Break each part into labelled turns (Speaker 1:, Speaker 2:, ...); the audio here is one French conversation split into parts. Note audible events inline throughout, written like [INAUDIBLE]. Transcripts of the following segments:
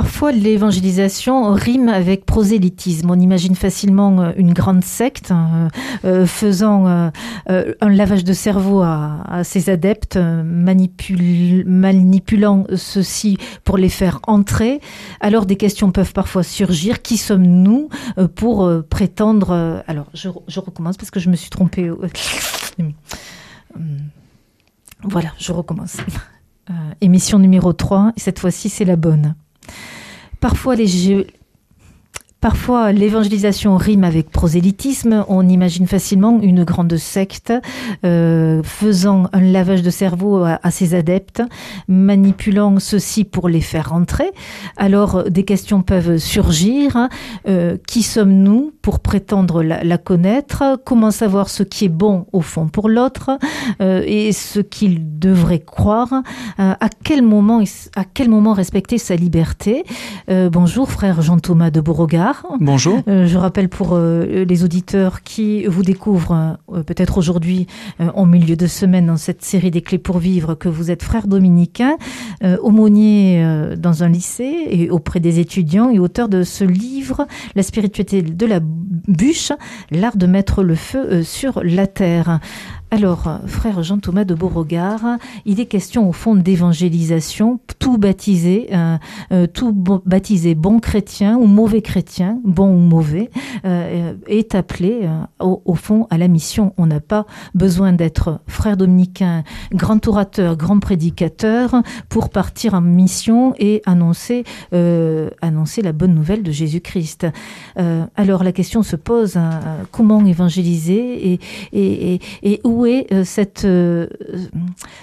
Speaker 1: Parfois, l'évangélisation rime avec prosélytisme. On imagine facilement euh, une grande secte euh, euh, faisant un lavage de cerveau à, ses adeptes, manipulant ceux-ci pour les faire entrer. Alors des questions peuvent parfois surgir. Qui sommes-nous pour prétendre... Alors, je, je, recommence parce que je me suis trompée. Voilà, je recommence. émission numéro 3, cette fois-ci c'est la bonne. Parfois, l'évangélisation rime avec prosélytisme. On imagine facilement une grande secte euh, faisant un lavage de cerveau à, ses adeptes, manipulant ceux-ci pour les faire rentrer. Alors, des questions peuvent surgir. Euh, qui sommes-nous pour prétendre la, connaître Comment savoir ce qui est bon au fond pour l'autre euh, et ce qu'il devrait croire À quel moment, à quel moment respecter sa liberté Bonjour, frère Jean-Thomas de Beauregard.
Speaker 2: Bonjour.
Speaker 1: Euh, je rappelle pour euh, les auditeurs qui vous découvrent euh, peut-être aujourd'hui en milieu de semaine dans cette série des clés pour vivre que vous êtes frère dominicain, aumônier dans un lycée et auprès des étudiants et auteur de ce livre La spiritualité de la bûche, l'art de mettre le feu sur la terre. Alors, frère Jean-Thomas de Beauregard, il est question au fond d'évangélisation. Tout baptisé, euh, euh, tout baptisé bon chrétien ou mauvais chrétien, bon ou mauvais, euh, est appelé au, fond à la mission. On n'a pas besoin d'être frère dominicain, grand orateur, grand prédicateur pour partir en mission et annoncer, annoncer la bonne nouvelle de Jésus-Christ. alors la question se pose comment évangéliser et où est euh, cette, euh,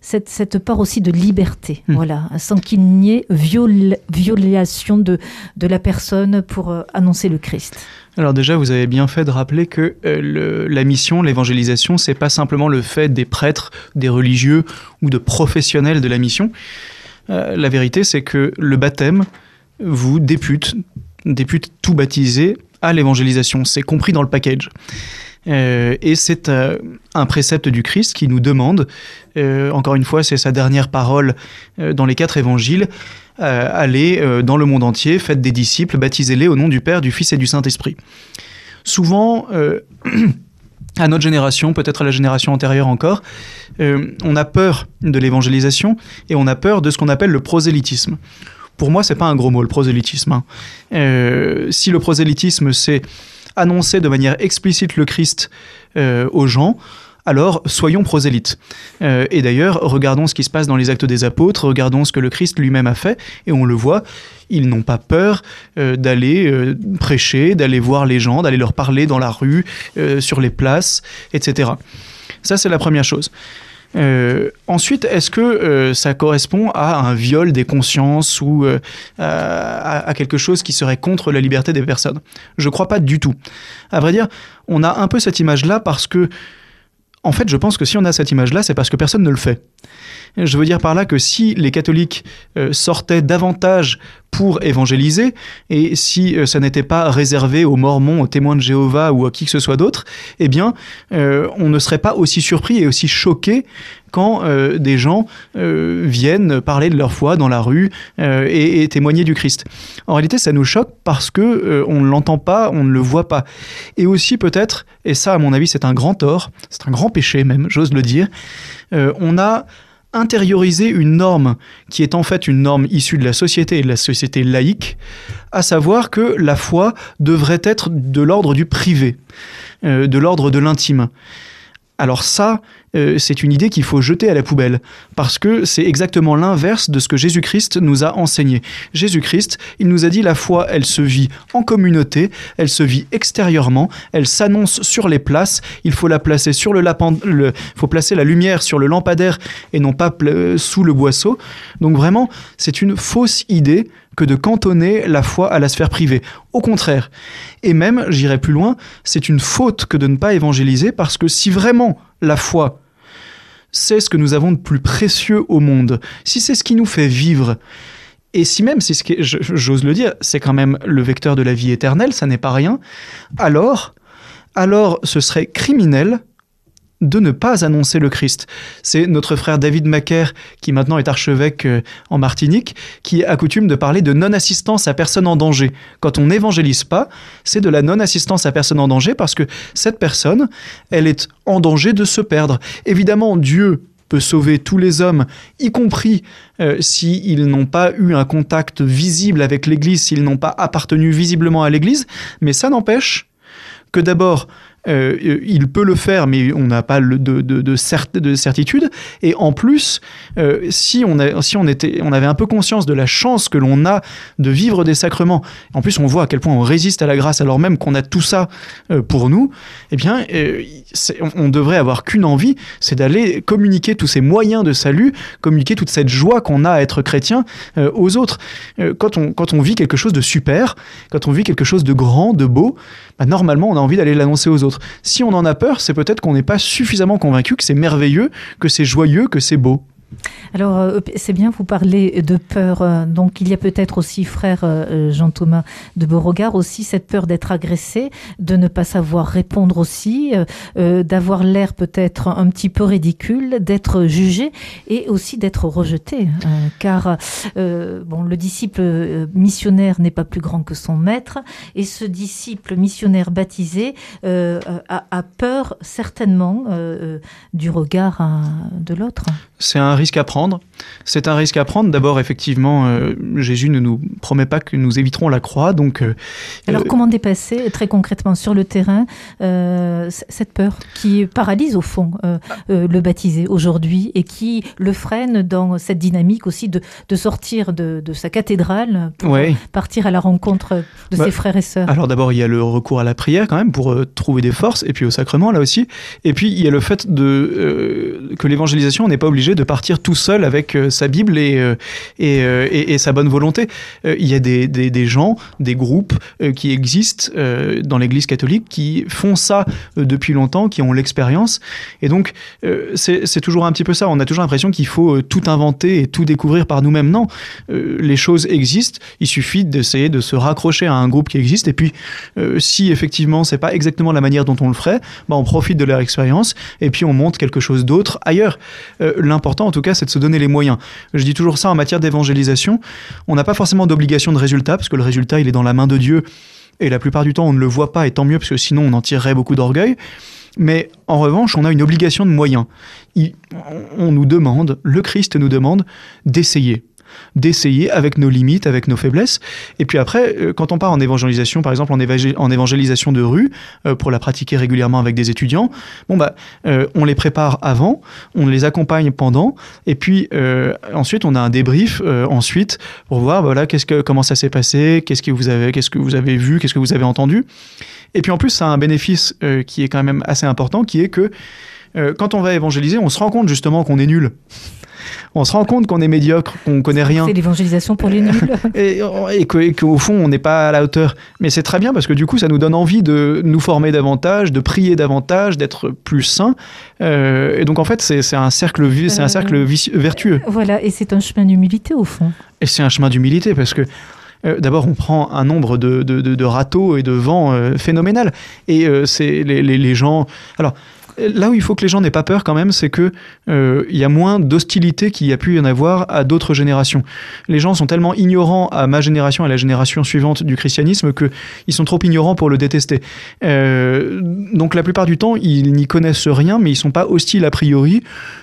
Speaker 1: cette, cette, part aussi de liberté, hmm. voilà, sans qu'il n'y ait violation de, de la personne pour euh, annoncer le Christ.
Speaker 2: Alors déjà, vous avez bien fait de rappeler que la mission, l'évangélisation, c'est pas simplement le fait des prêtres, des religieux ou de professionnels de la mission. la vérité, c'est que le baptême vous députe, députe tout baptisé à l'évangélisation. C'est compris dans le package. Euh, et c'est euh, un précepte du Christ qui nous demande, euh, encore une fois, c'est sa dernière parole dans les quatre évangiles, allez dans le monde entier, faites des disciples, baptisez-les au nom du Père, du Fils et du Saint-Esprit. Souvent, [CLEARS THROAT] à notre génération, peut-être à la génération antérieure encore, on a peur de l'évangélisation et on a peur de ce qu'on appelle le prosélytisme. Pour moi, c'est pas un gros mot, le prosélytisme. Hein. si le prosélytisme, c'est annoncer de manière explicite le Christ euh, aux gens, alors soyons prosélytes. Euh, et d'ailleurs, regardons ce qui se passe dans les actes des apôtres, regardons ce que le Christ lui-même a fait, et on le voit, ils n'ont pas peur euh, d'aller prêcher, d'aller voir les gens, d'aller leur parler dans la rue, sur les places, etc. Ça, c'est la première chose. Euh, ensuite, est-ce que euh, ça correspond à un viol des consciences ou euh, à, quelque chose qui serait contre la liberté des personnes? Je crois pas du tout. À vrai dire, on a un peu cette image-là parce que, en fait, je pense que si on a cette image-là, c'est parce que personne ne le fait. Je veux dire par là que si les catholiques sortaient davantage pour évangéliser, et si euh, ça n'était pas réservé aux mormons, aux témoins de Jéhovah ou à qui que ce soit d'autre, eh bien, euh, on ne serait pas aussi surpris et aussi choqué quand des gens viennent parler de leur foi dans la rue et, témoigner du Christ. En réalité, ça nous choque parce que on ne l'entend pas, on ne le voit pas. Et aussi peut-être, et ça à mon avis c'est un grand tort, c'est un grand péché même, j'ose le dire, on a intérioriser une norme qui est en fait une norme issue de la société et de la société laïque, à savoir que la foi devrait être de l'ordre du privé, euh, de l'ordre de l'intime. Alors ça, euh, c'est une idée qu'il faut jeter à la poubelle, parce que c'est exactement l'inverse de ce que Jésus-Christ nous a enseigné. Jésus-Christ, il nous a dit la foi, elle se vit en communauté, elle se vit extérieurement, elle s'annonce sur les places, il faut la placer sur le lapin, il faut placer la lumière sur le lampadaire et non pas sous le boisseau. Donc vraiment, c'est une fausse idée que de cantonner la foi à la sphère privée. Au contraire. Et même, j'irai plus loin, c'est une faute que de ne pas évangéliser parce que si vraiment la foi, c'est ce que nous avons de plus précieux au monde, si c'est ce qui nous fait vivre, et si même c'est ce que, j'ose le dire, c'est quand même le vecteur de la vie éternelle, ça n'est pas rien, alors alors ce serait criminel de ne pas annoncer le Christ. C'est notre frère David Macaire, qui maintenant est archevêque euh, en Martinique, qui a coutume de parler de non-assistance à personne en danger. Quand on n'évangélise pas, c'est de la non-assistance à personne en danger parce que cette personne, elle est en danger de se perdre. Évidemment, Dieu peut sauver tous les hommes, y compris euh, s'ils n'ont pas eu un contact visible avec l'Église, s'ils n'ont pas appartenu visiblement à l'Église, mais ça n'empêche que d'abord, euh, il peut le faire, mais on n'a pas de, de, de, certitude. Et en plus, euh, si, on on, on avait un peu conscience de la chance que l'on a de vivre des sacrements, en plus on voit à quel point on résiste à la grâce alors même qu'on a tout ça euh, pour nous, eh bien, on, devrait avoir qu'une envie, c'est d'aller communiquer tous ces moyens de salut, communiquer toute cette joie qu'on a à être chrétien aux autres. quand, on, quand on vit quelque chose de super, quand on vit quelque chose de grand, de beau, bah, normalement on a envie d'aller l'annoncer aux autres. Si on en a peur, c'est peut-être qu'on n'est pas suffisamment convaincu que c'est merveilleux, que c'est joyeux, que c'est beau.
Speaker 1: Alors, euh, c'est bien, vous parlez de peur. Euh, donc, il y a peut-être aussi, frère euh, Jean-Thomas de Beauregard, aussi cette peur d'être agressé, de ne pas savoir répondre aussi, d'avoir l'air peut-être un petit peu ridicule, d'être jugé et aussi d'être rejeté. car, bon, le disciple missionnaire n'est pas plus grand que son maître et ce disciple missionnaire baptisé a, peur certainement du regard de l'autre.
Speaker 2: C'est un risque à prendre. C'est un risque à prendre. D'abord, effectivement, euh, Jésus ne nous promet pas que nous éviterons la croix. Donc, euh,
Speaker 1: alors, euh, comment dépasser très concrètement sur le terrain cette peur qui paralyse au fond le baptisé aujourd'hui et qui le freine dans cette dynamique aussi de, de sortir de, de, sa cathédrale pour partir à la rencontre de bah, ses frères et sœurs?
Speaker 2: Alors d'abord, il y a le recours à la prière quand même pour trouver des forces et puis au sacrement là aussi. Et puis il y a le fait de que l'évangélisation n'est pas obligée de partir tout seul avec euh, sa Bible et, euh, euh, et, et, sa bonne volonté. il y a des, des, gens, des groupes qui existent dans l'Église catholique qui font ça depuis longtemps, qui ont l'expérience. Et donc, c'est toujours un petit peu ça. On a toujours l'impression qu'il faut tout inventer et tout découvrir par nous-mêmes. Non, les choses existent. Il suffit d'essayer de se raccrocher à un groupe qui existe. Et puis, si effectivement, c'est pas exactement la manière dont on le ferait, bah, on profite de leur expérience et puis on monte quelque chose d'autre ailleurs. L'important, en tout cas, c'est de se donner les moyens. Je dis toujours ça en matière d'évangélisation. On n'a pas forcément d'obligation de résultat, parce que le résultat, il est dans la main de Dieu. Et la plupart du temps, on ne le voit pas, et tant mieux, parce que sinon, on en tirerait beaucoup d'orgueil. Mais en revanche, on a une obligation de moyens. on nous demande, le Christ nous demande d'essayer d'essayer avec nos limites, avec nos faiblesses. Et puis après, euh, quand on part en évangélisation, par exemple en, évangélisation de rue, euh, pour la pratiquer régulièrement avec des étudiants, bon bah, euh, on les prépare avant, on les accompagne pendant, et puis ensuite on a un débrief ensuite pour voir voilà qu'est-ce que comment ça s'est passé, qu'est-ce que vous avez qu'est-ce que vous avez vu, qu'est-ce que vous avez entendu. Et puis en plus, ça a un bénéfice qui est quand même assez important, qui est que quand on va évangéliser, on se rend compte justement qu'on est nul on se rend compte qu'on est médiocre, qu'on connaît rien.
Speaker 1: C'est l'évangélisation pour les nuls. [LAUGHS]
Speaker 2: et, qu'au fond, on n'est pas à la hauteur. Mais c'est très bien parce que du coup, ça nous donne envie de nous former davantage, de prier davantage, d'être plus sains. Euh, et donc, en fait, c'est un cercle, c'est un euh, cercle vertueux.
Speaker 1: Voilà, et c'est un chemin d'humilité au fond.
Speaker 2: Et c'est un chemin d'humilité parce que euh, D'abord, on prend un nombre de, de, râteaux et de vents phénoménal. Et c'est les, les, les, gens. Alors, là où il faut que les gens n'aient pas peur quand même, c'est que euh, il y a moins d'hostilité qu'il y a pu y en avoir à d'autres générations. Les gens sont tellement ignorants à ma génération et à la génération suivante du christianisme que ils sont trop ignorants pour le détester. Euh, donc la plupart du temps, ils n'y connaissent rien, mais ils sont pas hostiles a priori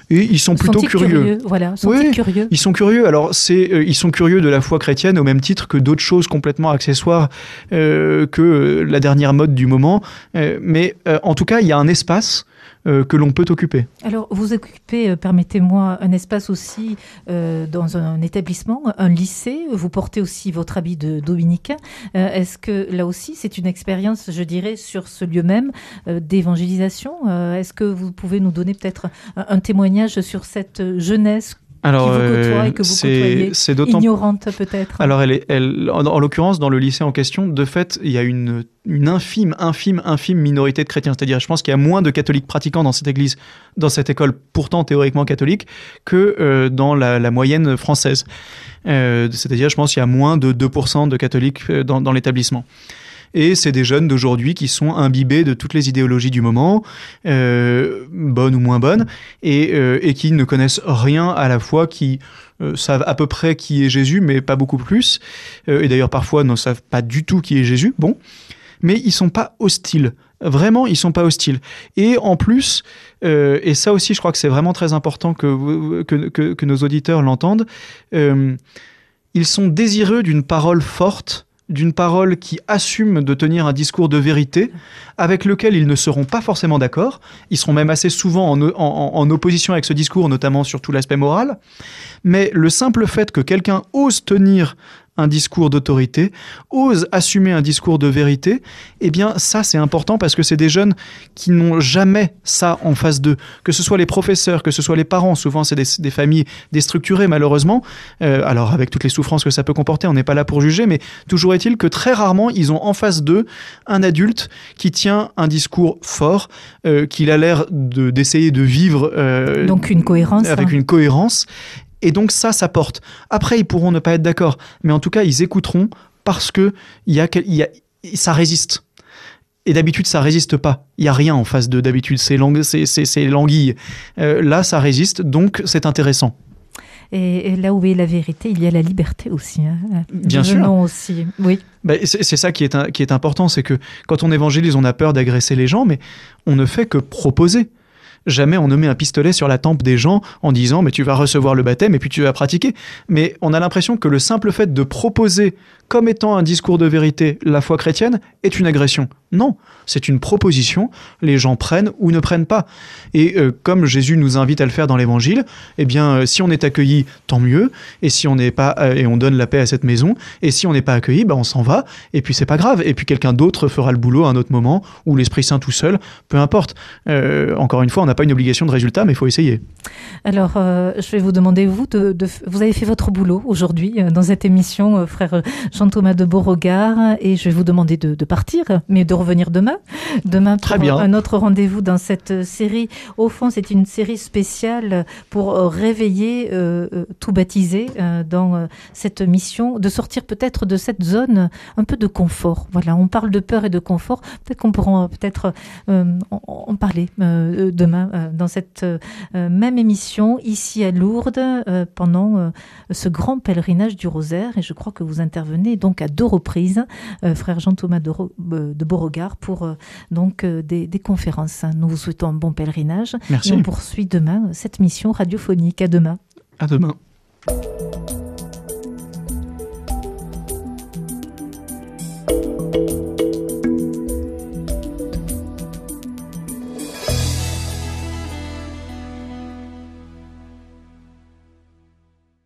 Speaker 2: et ils sont plutôt curieux.
Speaker 1: Voilà, sont
Speaker 2: ils
Speaker 1: curieux?
Speaker 2: Ils sont curieux. Alors c'est, euh, ils sont curieux de la foi chrétienne au même titre que d'autres choses complètement accessoires que la dernière mode du moment. mais en tout cas, il y a un espace euh, que l'on peut occuper.
Speaker 1: Alors, vous occupez, euh, permettez-moi, un espace aussi euh, dans un établissement, un lycée. Vous portez aussi votre habit de dominicain. Est-ce que là aussi, c'est une expérience, je dirais, sur ce lieu même d'évangélisation? Est-ce que vous pouvez nous donner peut-être un témoignage sur cette jeunesse alors, vous c'est ignorante peut-être.
Speaker 2: Alors, elle est, elle, en, l'occurrence, dans le lycée en question, de fait, il y a une, une infime, infime, infime minorité de chrétiens. C'est-à-dire, je pense qu'il y a moins de catholiques pratiquants dans cette église, dans cette école pourtant théoriquement catholique, que euh, dans la, moyenne française. Euh, c'est-à-dire, je pense qu'il y a moins de 2% de catholiques euh, dans, dans l'établissement. Et c'est des jeunes d'aujourd'hui qui sont imbibés de toutes les idéologies du moment, euh, bonnes ou moins bonnes, et, euh, et, qui ne connaissent rien à la fois, qui euh, savent à peu près qui est Jésus, mais pas beaucoup plus, et d'ailleurs parfois ne savent pas du tout qui est Jésus, bon, mais ils sont pas hostiles. Vraiment, ils sont pas hostiles. Et en plus, et ça aussi, je crois que c'est vraiment très important que, nos auditeurs l'entendent, ils sont désireux d'une parole forte d'une parole qui assume de tenir un discours de vérité avec lequel ils ne seront pas forcément d'accord. Ils seront même assez souvent en, opposition avec ce discours, notamment sur tout l'aspect moral. Mais le simple fait que quelqu'un ose tenir un discours d'autorité, ose assumer un discours de vérité, eh bien ça c'est important parce que c'est des jeunes qui n'ont jamais ça en face d'eux. Que ce soit les professeurs, que ce soit les parents, souvent c'est des, des, familles déstructurées malheureusement, euh, alors avec toutes les souffrances que ça peut comporter, on n'est pas là pour juger, mais toujours est-il que très rarement ils ont en face d'eux un adulte qui tient un discours fort, euh, qu'il a l'air d'essayer de, de, vivre...
Speaker 1: Euh, Donc une cohérence.
Speaker 2: Avec
Speaker 1: hein.
Speaker 2: une cohérence. Et donc ça, ça porte. Après, ils pourront ne pas être d'accord, mais en tout cas, ils écouteront parce que y a, y a, ça résiste. Et d'habitude, ça résiste pas. Il y a rien en face de d'habitude. C'est lang l'anguille. Euh, là, ça résiste, donc c'est intéressant.
Speaker 1: Et, et, là où est la vérité, il y a la liberté aussi. Hein.
Speaker 2: Bien sûr.
Speaker 1: aussi. Oui.
Speaker 2: Bah, c'est ça qui est, qui est important, c'est que quand on évangélise, on a peur d'agresser les gens, mais on ne fait que proposer jamais on ne met un pistolet sur la tempe des gens en disant mais tu vas recevoir le baptême et puis tu vas pratiquer. Mais on a l'impression que le simple fait de proposer comme étant un discours de vérité la foi chrétienne est une agression. Non, c'est une proposition, les gens prennent ou ne prennent pas. Et euh, comme Jésus nous invite à le faire dans l'évangile, eh bien euh, si on est accueilli, tant mieux, et si on n'est pas euh, et on donne la paix à cette maison, et si on n'est pas accueilli, bah, on s'en va et puis c'est pas grave et puis quelqu'un d'autre fera le boulot à un autre moment ou l'Esprit Saint tout seul, peu importe. Encore une fois, on n'a pas une obligation de résultat, mais il faut essayer.
Speaker 1: Alors, je vais vous demander vous de, vous avez fait votre boulot aujourd'hui dans cette émission, frère Jean-Thomas de Beauregard, et je vais vous demander de, de partir, mais de revenir demain. Demain pour
Speaker 2: Très bien.
Speaker 1: un autre rendez-vous dans cette série. Au fond, c'est une série spéciale pour réveiller euh, tout baptisé euh, dans euh, cette mission, de sortir peut-être de cette zone un peu de confort. Voilà, on parle de peur et de confort. Peut-être qu'on pourra peut-être euh, en, parler euh, demain dans cette même émission ici à Lourdes pendant ce grand pèlerinage du rosaire. Et je crois que vous intervenez donc à deux reprises, frère Jean-Thomas de, de Beauregard, pour donc des, des, conférences. Nous vous souhaitons un bon pèlerinage.
Speaker 2: Merci.
Speaker 1: Et on poursuit demain cette mission radiophonique. À demain.
Speaker 2: À demain.